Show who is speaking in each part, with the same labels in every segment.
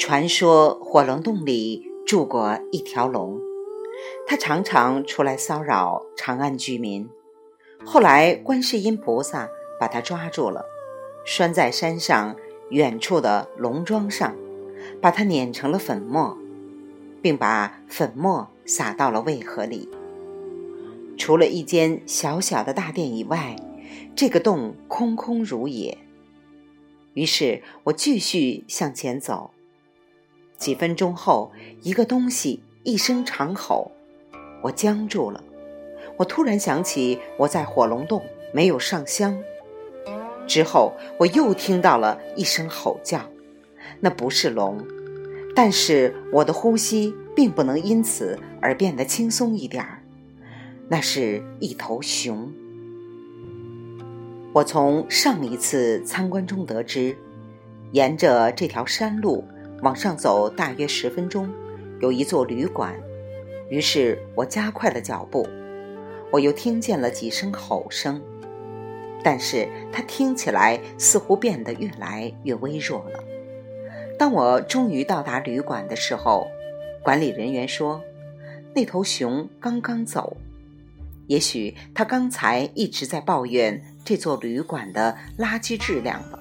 Speaker 1: 传说火龙洞里住过一条龙，它常常出来骚扰长安居民。后来观世音菩萨把它抓住了，拴在山上远处的龙桩上，把它碾成了粉末，并把粉末撒到了渭河里。除了一间小小的大殿以外，这个洞空空如也。于是我继续向前走。几分钟后，一个东西一声长吼，我僵住了。我突然想起我在火龙洞没有上香。之后我又听到了一声吼叫，那不是龙，但是我的呼吸并不能因此而变得轻松一点儿。那是一头熊。我从上一次参观中得知，沿着这条山路往上走大约十分钟，有一座旅馆。于是我加快了脚步。我又听见了几声吼声，但是它听起来似乎变得越来越微弱了。当我终于到达旅馆的时候，管理人员说，那头熊刚刚走。也许它刚才一直在抱怨这座旅馆的垃圾质量吧，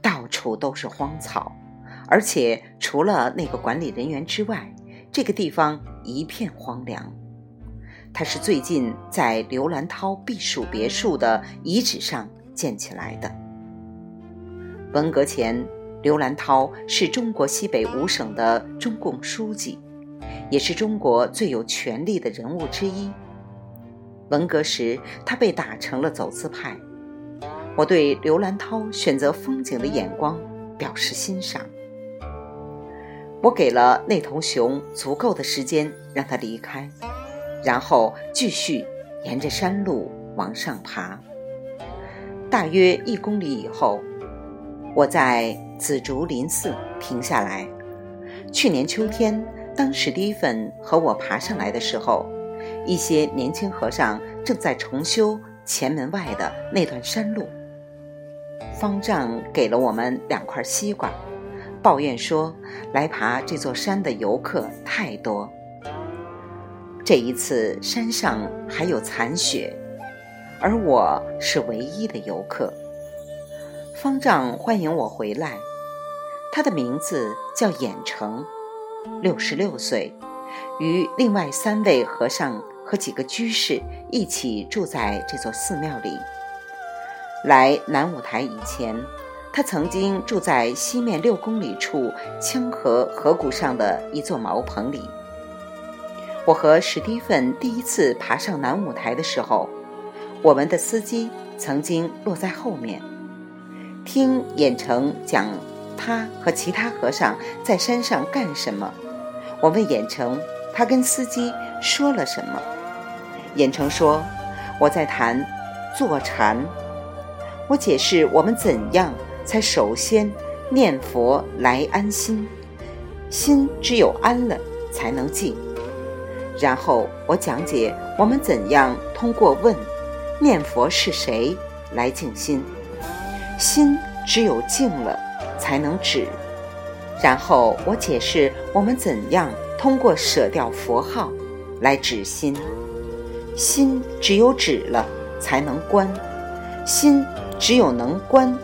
Speaker 1: 到处都是荒草，而且除了那个管理人员之外，这个地方一片荒凉。它是最近在刘兰涛避暑别墅的遗址上建起来的。文革前，刘兰涛是中国西北五省的中共书记，也是中国最有权力的人物之一。文革时，他被打成了走资派。我对刘兰涛选择风景的眼光表示欣赏。我给了那头熊足够的时间让它离开，然后继续沿着山路往上爬。大约一公里以后，我在紫竹林寺停下来。去年秋天，当史蒂芬和我爬上来的时候。一些年轻和尚正在重修前门外的那段山路。方丈给了我们两块西瓜，抱怨说来爬这座山的游客太多。这一次山上还有残雪，而我是唯一的游客。方丈欢迎我回来，他的名字叫演成，六十六岁，与另外三位和尚。和几个居士一起住在这座寺庙里。来南五台以前，他曾经住在西面六公里处羌河河谷上的一座茅棚里。我和史蒂芬第一次爬上南五台的时候，我们的司机曾经落在后面，听演成讲他和其他和尚在山上干什么。我问演成，他跟司机说了什么。严成说：“我在谈坐禅。我解释我们怎样才首先念佛来安心，心只有安了才能静。然后我讲解我们怎样通过问念佛是谁来静心，心只有静了才能止。然后我解释我们怎样通过舍掉佛号来止心。”心只有止了，才能观；心只有能观，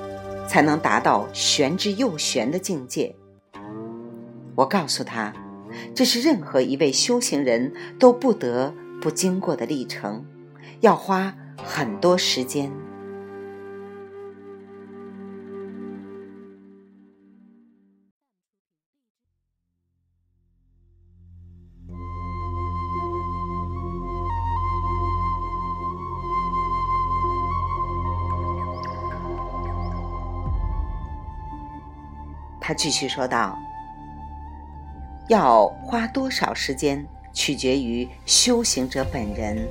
Speaker 1: 才能达到玄之又玄的境界。我告诉他，这是任何一位修行人都不得不经过的历程，要花很多时间。他继续说道：“要花多少时间，取决于修行者本人。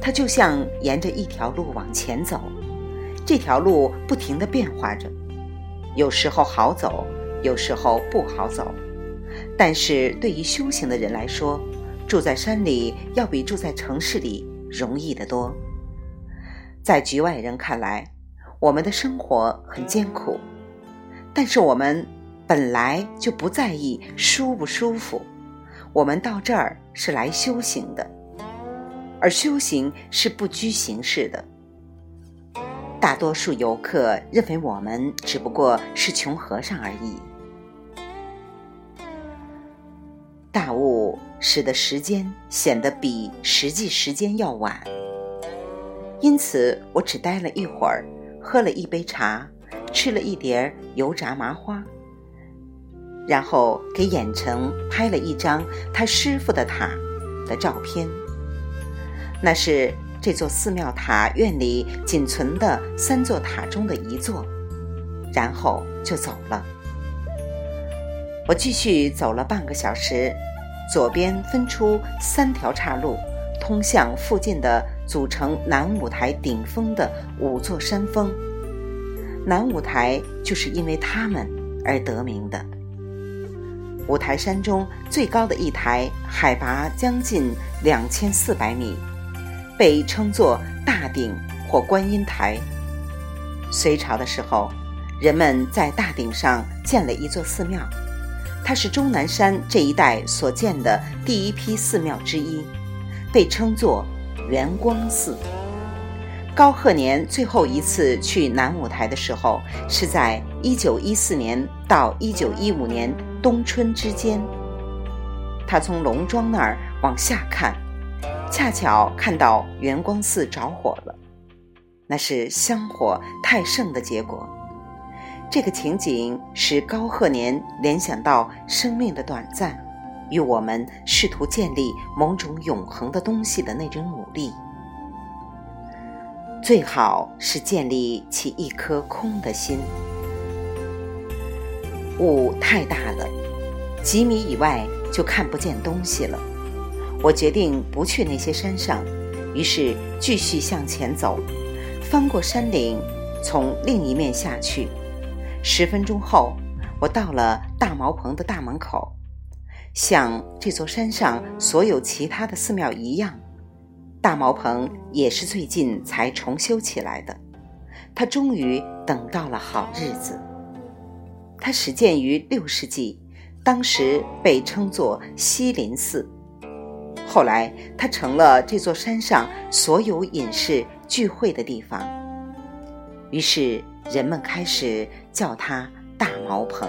Speaker 1: 他就像沿着一条路往前走，这条路不停的变化着，有时候好走，有时候不好走。但是对于修行的人来说，住在山里要比住在城市里容易得多。在局外人看来，我们的生活很艰苦。”但是我们本来就不在意舒不舒服，我们到这儿是来修行的，而修行是不拘形式的。大多数游客认为我们只不过是穷和尚而已。大雾使得时间显得比实际时间要晚，因此我只待了一会儿，喝了一杯茶，吃了一碟油炸麻花，然后给远程拍了一张他师傅的塔的照片。那是这座寺庙塔院里仅存的三座塔中的一座，然后就走了。我继续走了半个小时。左边分出三条岔路，通向附近的组成南五台顶峰的五座山峰。南五台就是因为它们而得名的。五台山中最高的一台，海拔将近两千四百米，被称作大顶或观音台。隋朝的时候，人们在大顶上建了一座寺庙。它是终南山这一带所建的第一批寺庙之一，被称作圆光寺。高鹤年最后一次去南五台的时候，是在1914年到1915年冬春之间。他从龙庄那儿往下看，恰巧看到圆光寺着火了，那是香火太盛的结果。这个情景使高鹤年联想到生命的短暂，与我们试图建立某种永恒的东西的那种努力。最好是建立起一颗空的心。雾太大了，几米以外就看不见东西了。我决定不去那些山上，于是继续向前走，翻过山岭，从另一面下去。十分钟后，我到了大茅棚的大门口。像这座山上所有其他的寺庙一样，大茅棚也是最近才重修起来的。它终于等到了好日子。它始建于六世纪，当时被称作西林寺。后来，它成了这座山上所有隐士聚会的地方。于是。人们开始叫它大茅棚。